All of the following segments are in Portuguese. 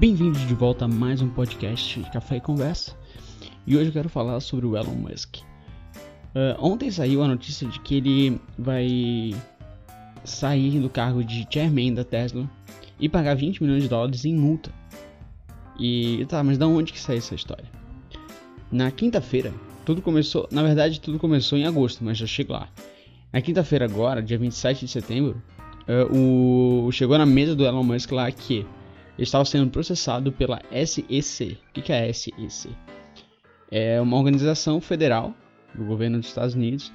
Bem-vindos de volta a mais um podcast Café e Conversa. E hoje eu quero falar sobre o Elon Musk. Uh, ontem saiu a notícia de que ele vai sair do cargo de chairman da Tesla e pagar 20 milhões de dólares em multa. E tá, mas da onde que saiu essa história? Na quinta-feira, tudo começou, na verdade tudo começou em agosto, mas já chego lá. Na quinta-feira agora, dia 27 de setembro, uh, o, chegou na mesa do Elon Musk lá que estava sendo processado pela SEC. O que, é a SEC? É uma organização federal do governo dos Estados Unidos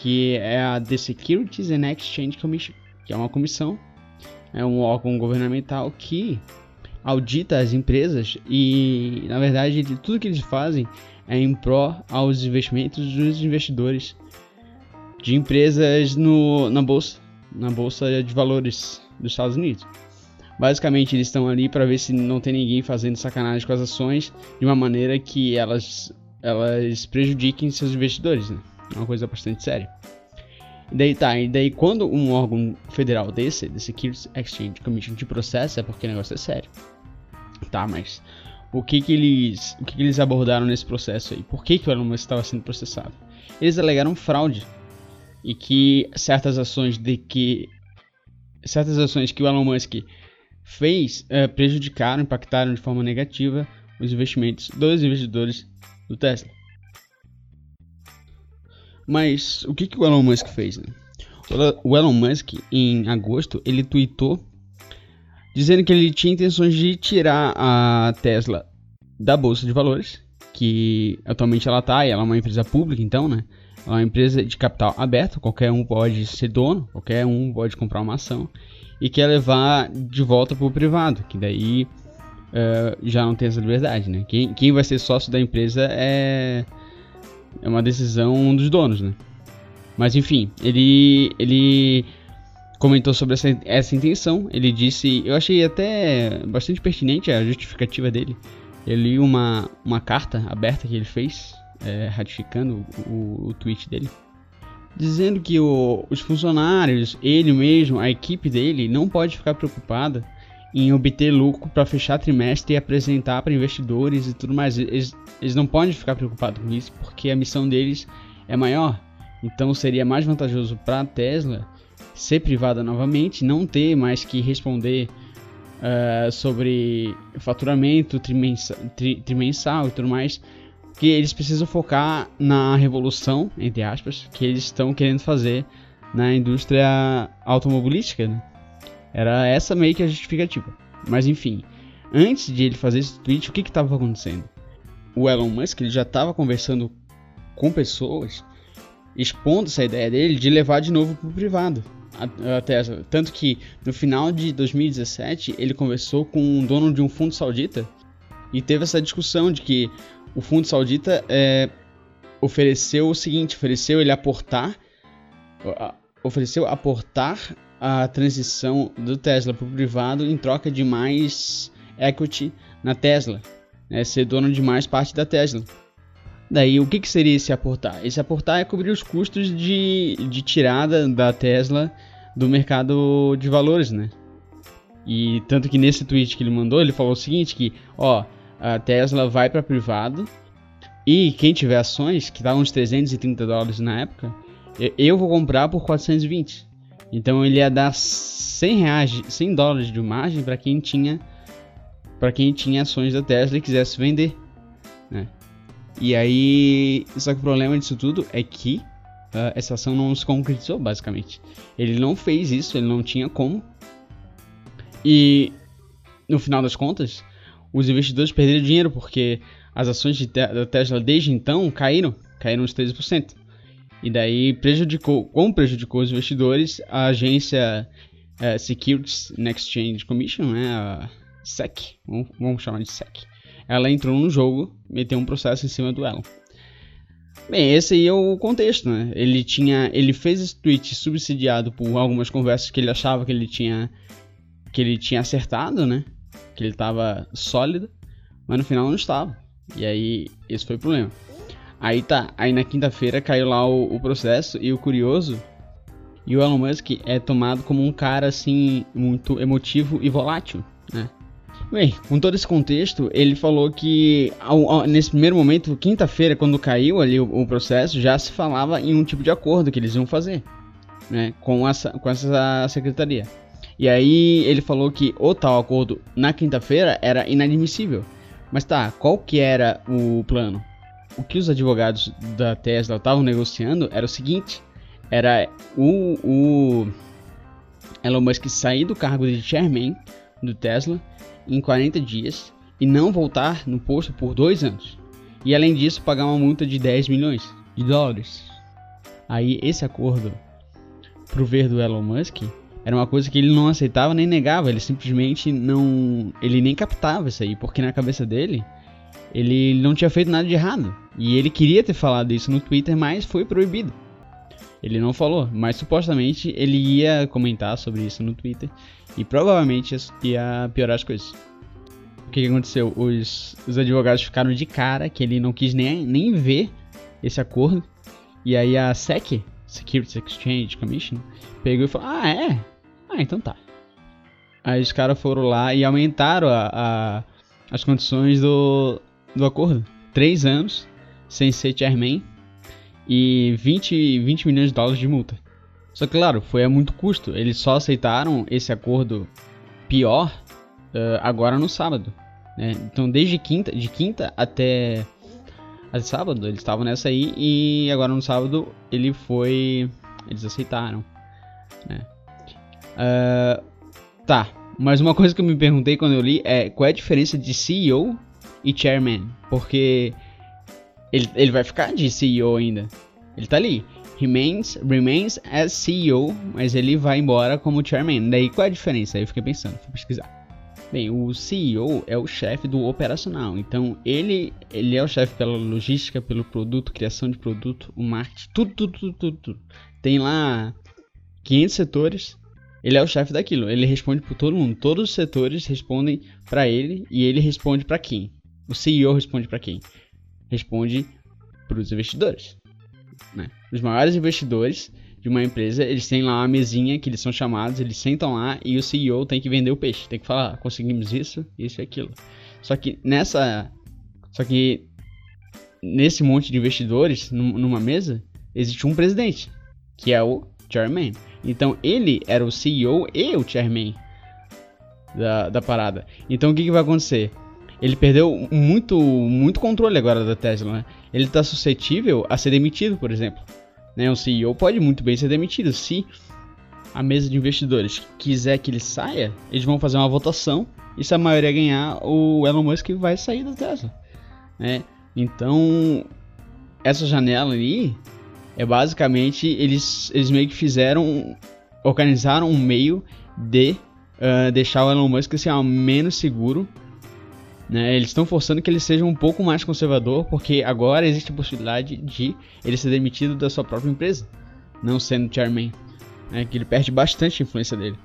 que é a The Securities and Exchange Commission, que é uma comissão, é um órgão governamental que audita as empresas e, na verdade, tudo que eles fazem é em pró aos investimentos dos investidores de empresas no, na bolsa, na bolsa de valores dos Estados Unidos. Basicamente, eles estão ali para ver se não tem ninguém fazendo sacanagem com as ações de uma maneira que elas, elas prejudiquem seus investidores, né? É uma coisa bastante séria. E daí tá, e daí quando um órgão federal desse, the Securities Exchange Commission, te processa é porque o negócio é sério. Tá, mas o que que eles, o que, que eles abordaram nesse processo aí? Por que que o Elon Musk estava sendo processado? Eles alegaram fraude e que certas ações de que certas ações que o Elon Musk fez é, prejudicaram, impactaram de forma negativa os investimentos dos investidores do Tesla. Mas o que, que o Elon Musk fez? Né? O Elon Musk, em agosto, ele tweetou dizendo que ele tinha intenções de tirar a Tesla da bolsa de valores, que atualmente ela está, ela é uma empresa pública, então, né? Ela é uma empresa de capital aberto, qualquer um pode ser dono, qualquer um pode comprar uma ação e quer levar de volta para o privado, que daí uh, já não tem essa liberdade, né? Quem, quem vai ser sócio da empresa é, é uma decisão dos donos, né? Mas enfim, ele, ele comentou sobre essa, essa intenção. Ele disse, eu achei até bastante pertinente a justificativa dele. Eu li uma, uma carta aberta que ele fez é, ratificando o, o tweet dele, dizendo que o, os funcionários, ele mesmo, a equipe dele, não pode ficar preocupada em obter lucro para fechar trimestre e apresentar para investidores e tudo mais. Eles, eles não podem ficar preocupados com isso porque a missão deles é maior. Então seria mais vantajoso para a Tesla ser privada novamente, não ter mais que responder uh, sobre faturamento trimensal, tri, trimensal e tudo mais, que eles precisam focar na revolução, entre aspas, que eles estão querendo fazer na indústria automobilística, né? Era essa meio que a justificativa. Mas enfim, antes de ele fazer esse tweet, o que estava acontecendo? O Elon Musk ele já estava conversando com pessoas, expondo essa ideia dele de levar de novo para o privado a, a Tesla. Tanto que no final de 2017 ele conversou com um dono de um fundo saudita e teve essa discussão de que o fundo saudita é, ofereceu o seguinte, ofereceu ele aportar, ofereceu aportar a transição do Tesla para o privado em troca de mais equity na Tesla, né, ser dono de mais parte da Tesla. Daí, o que, que seria esse aportar? Esse aportar é cobrir os custos de, de tirada da Tesla do mercado de valores, né? E tanto que nesse tweet que ele mandou, ele falou o seguinte, que, ó, a Tesla vai para privado e quem tiver ações, que estavam uns 330 dólares na época, eu vou comprar por 420. Então ele ia dar 100 reais, 100 dólares de margem para quem tinha para quem tinha ações da Tesla e quisesse vender, né? E aí, só que o problema disso tudo é que uh, essa ação não se concretizou, basicamente. Ele não fez isso, ele não tinha como. E no final das contas, os investidores perderam dinheiro porque as ações de te da Tesla desde então caíram, caíram uns 13%. E daí prejudicou, como prejudicou os investidores, a agência é, Securities and Exchange Commission, né, a SEC, vamos, vamos chamar de SEC, ela entrou no jogo, meteu um processo em cima do Elon. Bem, esse aí é o contexto, né? Ele tinha, ele fez esse tweet subsidiado por algumas conversas que ele achava que ele tinha que ele tinha acertado, né? Que ele estava sólido, mas no final não estava. E aí, esse foi o problema. Aí tá, aí na quinta-feira caiu lá o, o, processo e o curioso, e o Elon Musk é tomado como um cara assim muito emotivo e volátil, né? Bem, com todo esse contexto, ele falou que ao, ao, nesse primeiro momento, quinta-feira, quando caiu ali o, o, processo, já se falava em um tipo de acordo que eles iam fazer, né, com essa, com essa secretaria. E aí ele falou que o tal acordo na quinta-feira era inadmissível. Mas tá, qual que era o plano? O que os advogados da Tesla estavam negociando era o seguinte: era o, o Elon Musk sair do cargo de chairman do Tesla em 40 dias e não voltar no posto por dois anos. E além disso, pagar uma multa de 10 milhões de dólares. Aí esse acordo pro ver do Elon Musk era uma coisa que ele não aceitava nem negava, ele simplesmente não, ele nem captava isso aí, porque na cabeça dele ele não tinha feito nada de errado. E ele queria ter falado isso no Twitter, mas foi proibido. Ele não falou, mas supostamente ele ia comentar sobre isso no Twitter e provavelmente ia piorar as coisas. O que, aconteceu? Os, os advogados ficaram de cara que ele não quis nem, nem ver esse acordo. E aí a SEC, Securities Exchange Commission, pegou e falou: Ah, é? Ah, então tá. Aí os caras foram lá e aumentaram a, a, as condições do, do acordo. Três anos sem ser chairman e 20, 20 milhões de dólares de multa. Só que, claro, foi a muito custo. Eles só aceitaram esse acordo pior uh, agora no sábado. Né? Então, desde quinta, de quinta até, até sábado, eles estavam nessa aí. E agora no sábado ele foi. Eles aceitaram. Né? Uh, tá, mas uma coisa que eu me perguntei quando eu li é qual é a diferença de CEO e Chairman? Porque ele, ele vai ficar de CEO ainda. Ele tá ali. Remains, remains as CEO, mas ele vai embora como chairman. Daí qual é a diferença? Aí eu fiquei pensando, fui pesquisar. Bem, o CEO é o chefe do operacional. Então ele, ele é o chefe pela logística, pelo produto, criação de produto, o marketing, tudo, tudo, tudo, tudo. Tem lá 500 setores. Ele é o chefe daquilo. Ele responde por todo mundo. Todos os setores respondem para ele e ele responde para quem? O CEO responde para quem? responde para os investidores. Né? Os maiores investidores de uma empresa, eles têm lá uma mesinha que eles são chamados, eles sentam lá e o CEO tem que vender o peixe, tem que falar, ah, conseguimos isso, isso e aquilo. Só que nessa, só que nesse monte de investidores numa mesa existe um presidente, que é o chairman. Então ele era o CEO e o chairman da, da parada. Então o que, que vai acontecer? ele perdeu muito, muito controle agora da Tesla, né? Ele está suscetível a ser demitido, por exemplo. Né? O CEO pode muito bem ser demitido. Se a mesa de investidores quiser que ele saia, eles vão fazer uma votação e se a maioria ganhar, o Elon Musk vai sair da Tesla. Né? Então, essa janela ali é basicamente eles, eles meio que fizeram, organizaram um meio de uh, deixar o Elon Musk assim, ó, menos seguro né? Eles estão forçando que ele seja um pouco mais conservador, porque agora existe a possibilidade de ele ser demitido da sua própria empresa, não sendo chairman, né? que ele perde bastante a influência dele.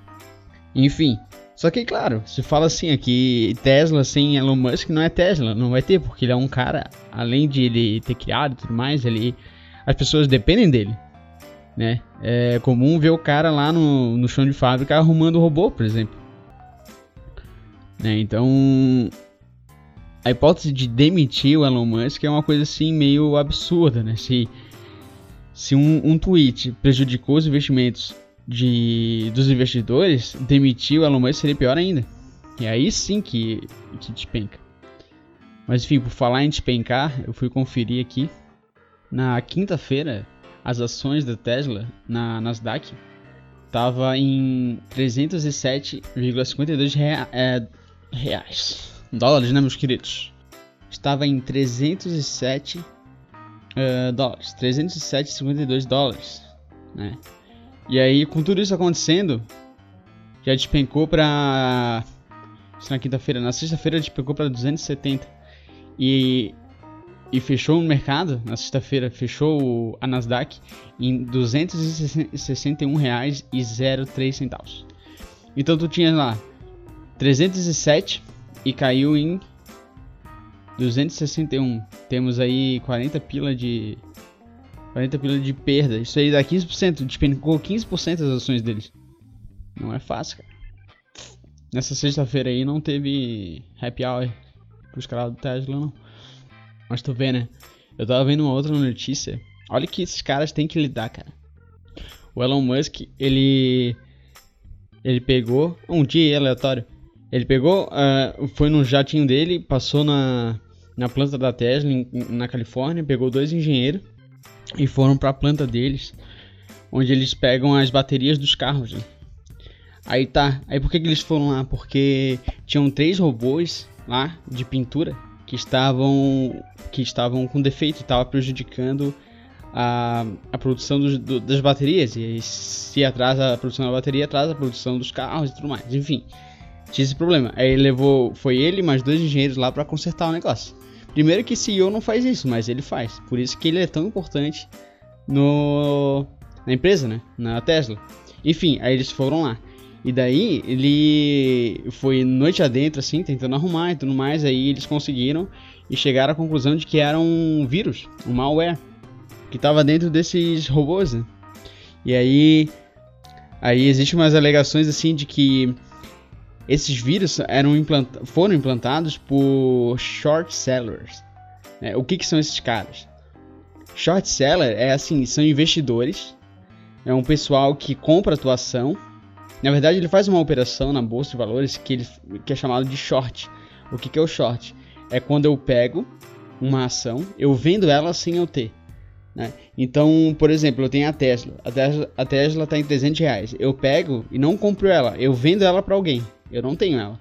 Enfim, só que claro, se fala assim aqui, Tesla sem Elon Musk não é Tesla, não vai ter, porque ele é um cara, além de ele ter criado e tudo mais, ele, as pessoas dependem dele. Né? É comum ver o cara lá no, no chão de fábrica arrumando o robô, por exemplo. Né? Então, a hipótese de demitir o Elon Musk é uma coisa assim meio absurda, né? Se, se um, um tweet prejudicou os investimentos de, dos investidores, demitir o Elon Musk seria pior ainda. E aí sim que, que despenca. Mas enfim, por falar em despencar, eu fui conferir aqui. Na quinta-feira, as ações da Tesla na Nasdaq tava em 307,52 rea é, reais dólares, né, meus queridos? Estava em 307 uh, eh, dólares, 307,52 dólares, né? E aí, com tudo isso acontecendo, já despencou para na quinta-feira, na sexta-feira despencou para 270 e e fechou no mercado na sexta-feira, fechou a Nasdaq em 261 reais e 03 centavos. Então tu tinha lá 307 e caiu em 261. Temos aí 40 pila de 40 pila de perda. Isso aí dá 15%, despencou 15% das ações deles. Não é fácil, cara. nessa sexta-feira aí não teve happy hour pros caras do Tesla, não. Mas tu vê, né? Eu tava vendo uma outra notícia. Olha que esses caras têm que lidar, cara. O Elon Musk, ele. Ele pegou. Um dia aleatório. Ele pegou. Uh, foi no jatinho dele, passou na, na planta da Tesla, em, na Califórnia, pegou dois engenheiros e foram pra planta deles, onde eles pegam as baterias dos carros. Né? Aí tá. Aí por que, que eles foram lá? Porque tinham três robôs lá de pintura que estavam que estavam com defeito, estava prejudicando a, a produção dos, do, das baterias e se atrasa a produção da bateria atrasa a produção dos carros e tudo mais. Enfim, tinha esse problema. Aí ele levou, foi ele mais dois engenheiros lá para consertar o negócio. Primeiro que CEO não faz isso, mas ele faz. Por isso que ele é tão importante no na empresa, né? Na Tesla. Enfim, aí eles foram lá. E daí ele foi noite adentro, assim, tentando arrumar e tudo mais. Aí eles conseguiram e chegaram à conclusão de que era um vírus, um malware, que estava dentro desses robôs. Né? E aí, aí existem umas alegações assim de que esses vírus eram foram implantados por short sellers. Né? O que, que são esses caras? Short seller é assim, são investidores, é um pessoal que compra a tua ação na verdade, ele faz uma operação na bolsa de valores que, ele, que é chamado de short. O que, que é o short? É quando eu pego uma ação, eu vendo ela sem eu ter. Né? Então, por exemplo, eu tenho a Tesla. A Tesla a Tesla está em 300 reais. Eu pego e não compro ela. Eu vendo ela para alguém. Eu não tenho ela.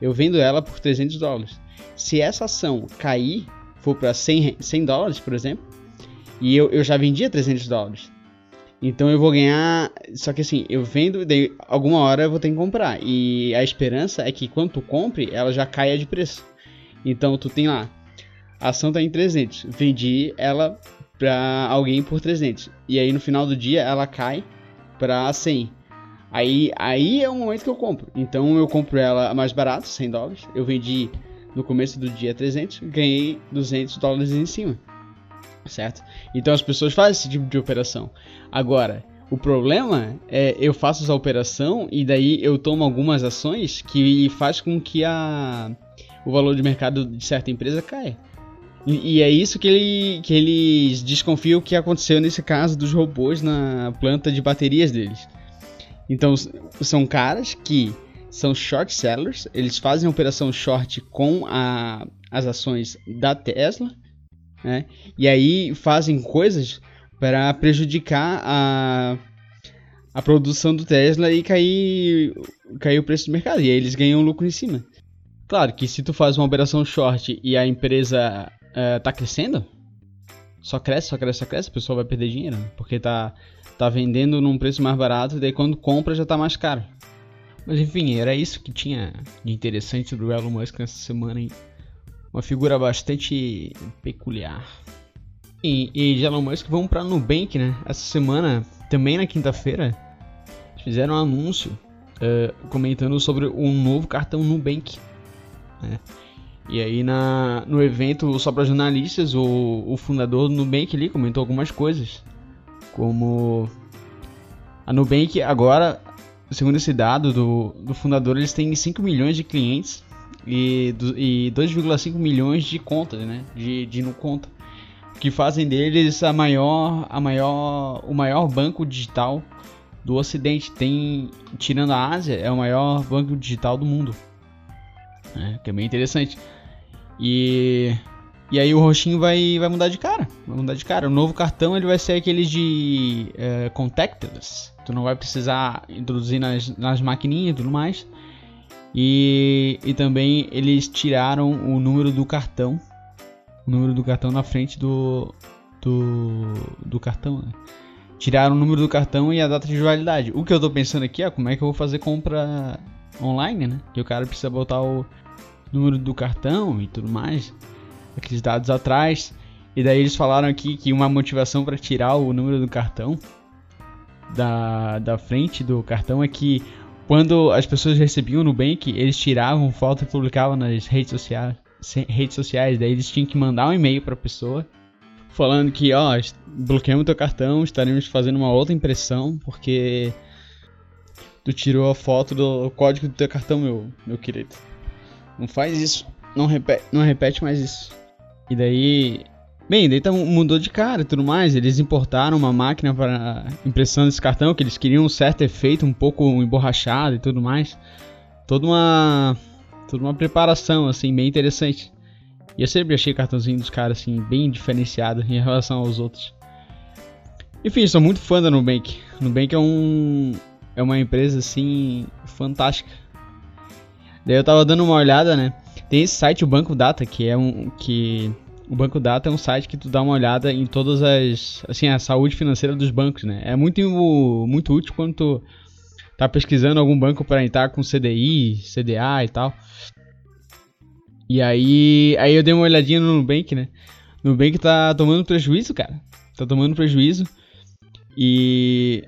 Eu vendo ela por 300 dólares. Se essa ação cair, for para 100, 100 dólares, por exemplo, e eu, eu já vendia 300 dólares, então eu vou ganhar. Só que assim, eu vendo, daí alguma hora eu vou ter que comprar. E a esperança é que quando tu compre, ela já caia de preço. Então tu tem lá. A ação tá em 300. Vendi ela pra alguém por 300. E aí no final do dia ela cai pra 100. Aí, aí é o momento que eu compro. Então eu compro ela mais barato, 100 dólares. Eu vendi no começo do dia 300, ganhei 200 dólares em cima certo? Então as pessoas fazem esse tipo de operação. Agora, o problema é eu faço essa operação e daí eu tomo algumas ações que faz com que a, o valor de mercado de certa empresa caia. E, e é isso que, ele, que eles desconfiam que aconteceu nesse caso dos robôs na planta de baterias deles. Então são caras que são short sellers, eles fazem operação short com a, as ações da Tesla né? E aí fazem coisas para prejudicar a, a produção do Tesla e cair, cair o preço do mercado. E aí eles ganham lucro em cima. Claro que se tu faz uma operação short e a empresa uh, tá crescendo, só cresce, só cresce, só cresce, o pessoal vai perder dinheiro, né? porque tá, tá vendendo num preço mais barato e daí quando compra já tá mais caro. Mas enfim, era isso que tinha de interessante do Elon Musk nessa semana aí uma figura bastante peculiar. E, e de Elon Musk vamos para Nubank, né? Essa semana, também na quinta-feira, fizeram um anúncio uh, comentando sobre um novo cartão Nubank. Né? E aí na, no evento só para jornalistas, o, o fundador do Nubank ali comentou algumas coisas. Como a Nubank agora, segundo esse dado do, do fundador, eles têm 5 milhões de clientes e, e 2,5 milhões de contas, né? De, de no conta. Que fazem deles a maior, a maior, o maior banco digital do Ocidente. Tem, tirando a Ásia, é o maior banco digital do mundo. Né? Que é bem interessante. E, e aí o roxinho vai, vai mudar de cara. Vai mudar de cara. O novo cartão ele vai ser aquele de é, contactless. Tu não vai precisar introduzir nas, nas maquininhas e tudo mais. E, e também eles tiraram o número do cartão. O número do cartão na frente do, do, do cartão. Né? Tiraram o número do cartão e a data de validade. O que eu tô pensando aqui é como é que eu vou fazer compra online, né? Que o cara precisa botar o número do cartão e tudo mais. Aqueles dados atrás. E daí eles falaram aqui que uma motivação para tirar o número do cartão da, da frente do cartão é que quando as pessoas recebiam o Nubank, eles tiravam foto e publicavam nas redes sociais, redes sociais, daí eles tinham que mandar um e-mail para a pessoa falando que, ó, bloqueamos teu cartão, estaremos fazendo uma outra impressão, porque tu tirou a foto do código do teu cartão, meu, meu querido. Não faz isso. Não repete, não repete mais isso. E daí. Bem, daí tá, mudou de cara e tudo mais. Eles importaram uma máquina para impressão desse cartão, que eles queriam um certo efeito, um pouco emborrachado e tudo mais. Toda uma. Toda uma preparação, assim, bem interessante. E eu sempre achei o cartãozinho dos caras, assim, bem diferenciado em relação aos outros. Enfim, sou muito fã da Nubank. Nubank é um. É uma empresa, assim, fantástica. Daí eu tava dando uma olhada, né? Tem esse site, o Banco Data, que é um. que o Banco Data é um site que tu dá uma olhada em todas as. assim, a saúde financeira dos bancos, né? É muito, muito útil quando tu tá pesquisando algum banco para entrar com CDI, CDA e tal. E aí, aí eu dei uma olhadinha no Nubank, né? Nubank tá tomando prejuízo, cara. Tá tomando prejuízo. E,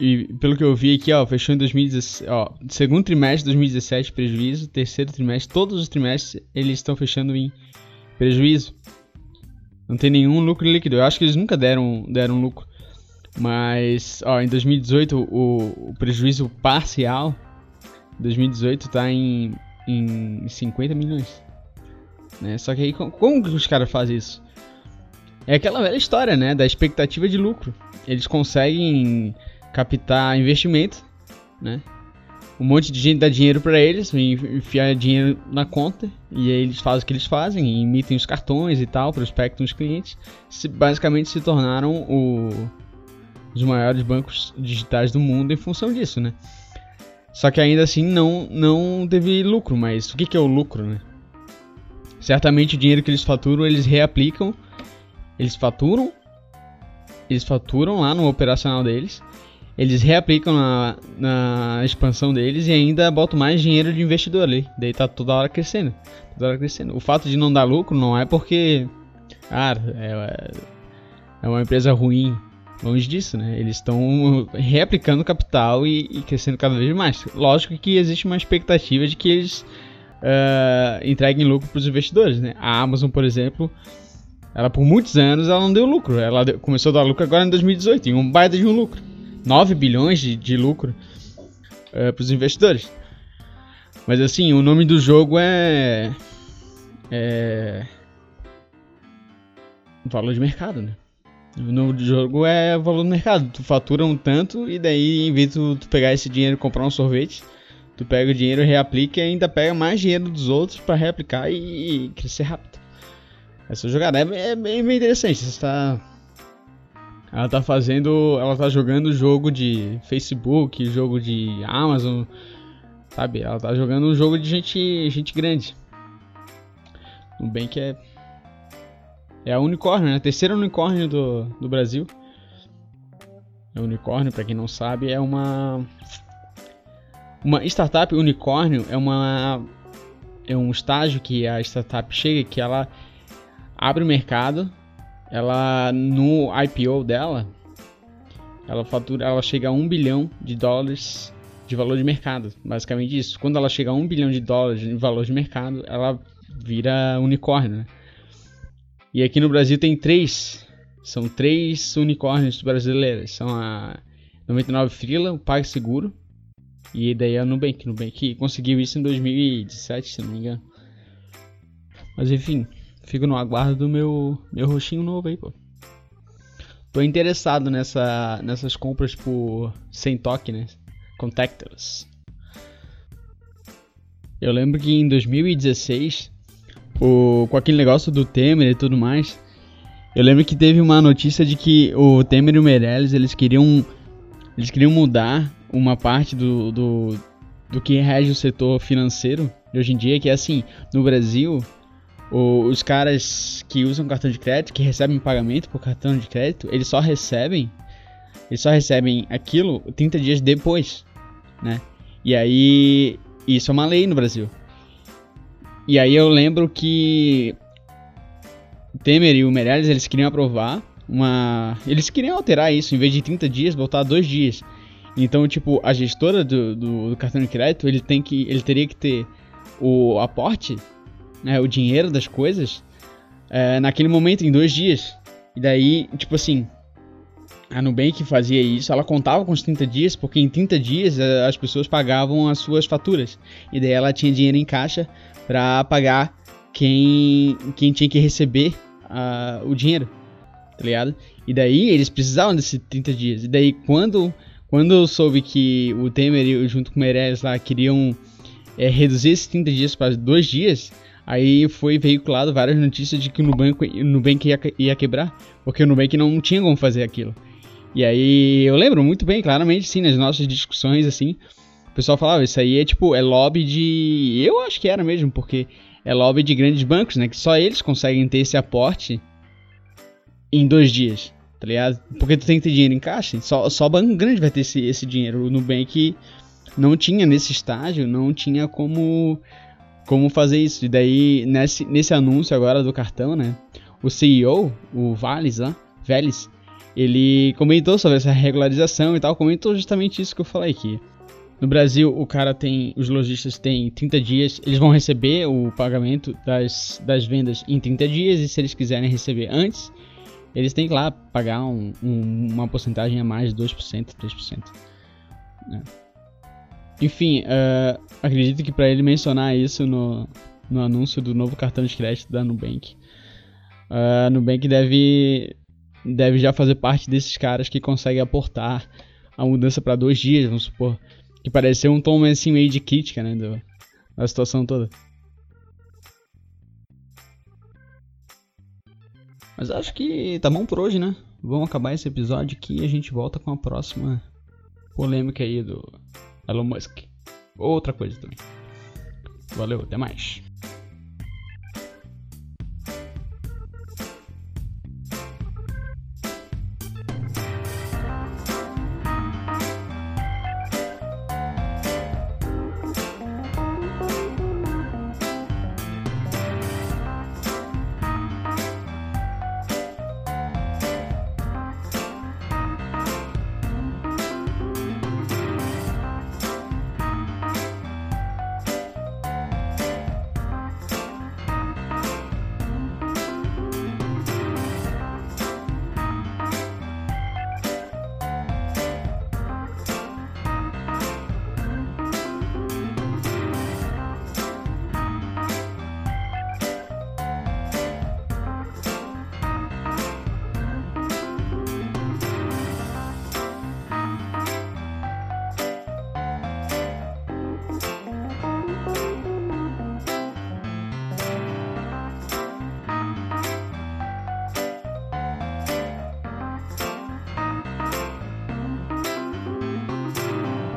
e pelo que eu vi aqui, ó, fechou em 2017, ó, segundo trimestre de 2017 prejuízo, terceiro trimestre, todos os trimestres eles estão fechando em prejuízo. Não tem nenhum lucro líquido. Eu acho que eles nunca deram, deram lucro. Mas, ó, em 2018 o, o prejuízo parcial 2018 tá em, em 50 milhões. Né? Só que aí, como que os caras fazem isso? É aquela velha história, né? Da expectativa de lucro. Eles conseguem captar investimento, né? Um monte de gente dá dinheiro para eles, enfiar dinheiro na conta, e aí eles fazem o que eles fazem, emitem os cartões e tal, prospectam os clientes. Se, basicamente se tornaram o, os maiores bancos digitais do mundo em função disso, né? Só que ainda assim não, não teve lucro, mas o que, que é o lucro, né? Certamente o dinheiro que eles faturam, eles reaplicam. Eles faturam. Eles faturam lá no operacional deles. Eles reaplicam na, na expansão deles e ainda botam mais dinheiro de investidor ali. Daí tá toda hora crescendo. Toda hora crescendo. O fato de não dar lucro não é porque. Ah, é, é uma empresa ruim. Longe disso, né? Eles estão reaplicando capital e, e, crescendo cada vez mais. Lógico que existe uma expectativa de que eles uh, entreguem lucro para os investidores, né? A Amazon, por exemplo, ela por muitos anos ela não deu lucro. Ela deu, começou a dar lucro agora em 2018, em um baita de um lucro. 9 bilhões de, de lucro uh, para os investidores. Mas assim, o nome do jogo é. É. Valor de mercado, né? O nome do jogo é valor do mercado. Tu fatura um tanto e daí, em vez de tu, pegar esse dinheiro e comprar um sorvete, Tu pega o dinheiro, reaplica e ainda pega mais dinheiro dos outros para reaplicar e, e, crescer rápido. Essa jogada é, é, bem, bem interessante. Você está ela tá fazendo, ela tá jogando jogo de Facebook, jogo de Amazon, sabe? Ela tá jogando um jogo de gente, gente grande. Bem que é é a unicórnio, né? A terceira unicórnio do, do Brasil. É unicórnio, para quem não sabe, é uma uma startup unicórnio é uma é um estágio que a startup chega que ela abre o mercado, ela no IPO dela, ela fatura, ela chega a um bilhão de dólares de valor de mercado, basicamente isso. Quando ela chega a um bilhão de dólares de valor de mercado, ela vira unicórnio. Né? E aqui no Brasil tem três, são três unicórnios brasileiros, são a 99 Frila, o PagSeguro e daí a Nubank, Nubank conseguiu isso em 2017, se não me engano. Mas enfim, fico no aguardo do meu, meu roxinho novo aí, pô. Tô interessado nessa, nessas compras por sem toque, né? Contactless. Eu lembro que em 2016, o, com aquele negócio do Temer e tudo mais, eu lembro que teve uma notícia de que o Temer e o Meirelles, eles queriam eles queriam mudar uma parte do, do, do que rege o setor financeiro de hoje em dia, que é assim, no Brasil, o, os caras que usam cartão de crédito, que recebem pagamento por cartão de crédito, eles só recebem, eles só recebem aquilo 30 dias depois, né? E aí, isso é uma lei no Brasil. E aí eu lembro que Temer e o Meirelles, eles queriam aprovar uma... Eles queriam alterar isso, em vez de 30 dias, a 2 dias. Então, tipo, a gestora do, do, do, cartão de crédito, ele tem que, ele teria que ter o aporte, né, o dinheiro das coisas, é, naquele momento, em dois dias. E daí, tipo assim, a Nubank fazia isso, ela contava com os 30 dias, porque em 30 dias eh, as pessoas pagavam as suas faturas. E daí ela tinha dinheiro em caixa para pagar quem, quem tinha que receber uh, o dinheiro, tá ligado? E daí eles precisavam desses 30 dias. E daí quando, quando eu soube que o Temer junto com o Meirelles lá queriam é, reduzir esses 30 dias para dois dias, aí foi veiculado várias notícias de que o Nubank, Nubank ia, ia quebrar, porque o Nubank não tinha como fazer aquilo. E aí eu lembro muito bem, claramente, sim, nas nossas discussões, assim, o pessoal falava, isso aí é tipo, é lobby de. Eu acho que era mesmo, porque é lobby de grandes bancos, né? Que só eles conseguem ter esse aporte em dois dias, tá ligado? Porque tu tem que ter dinheiro em caixa, só, só banco grande vai ter esse, esse dinheiro. O Nubank não tinha nesse estágio, não tinha como como fazer isso. E daí, nesse, nesse anúncio agora do cartão, né? O CEO, o Vales lá, Vélez, ele comentou sobre essa regularização e tal, comentou justamente isso que eu falei aqui. No Brasil, o cara tem, os lojistas têm 30 dias, eles vão receber o pagamento das, das vendas em 30 dias e se eles quiserem receber antes, eles têm que lá pagar um, um, uma porcentagem a mais de 2%, 3%. Né? Enfim, uh, acredito que para ele mencionar isso no, no anúncio do novo cartão de crédito da Nubank, uh, a Nubank deve deve já fazer parte desses caras que conseguem aportar a mudança para dois dias, vamos supor. Que pareceu um tom assim meio de crítica, né, do, da situação toda. Mas acho que tá bom por hoje, né? Vamos acabar esse episódio aqui e a gente volta com a próxima polêmica aí do Elon Musk. Outra coisa também. Valeu, até mais.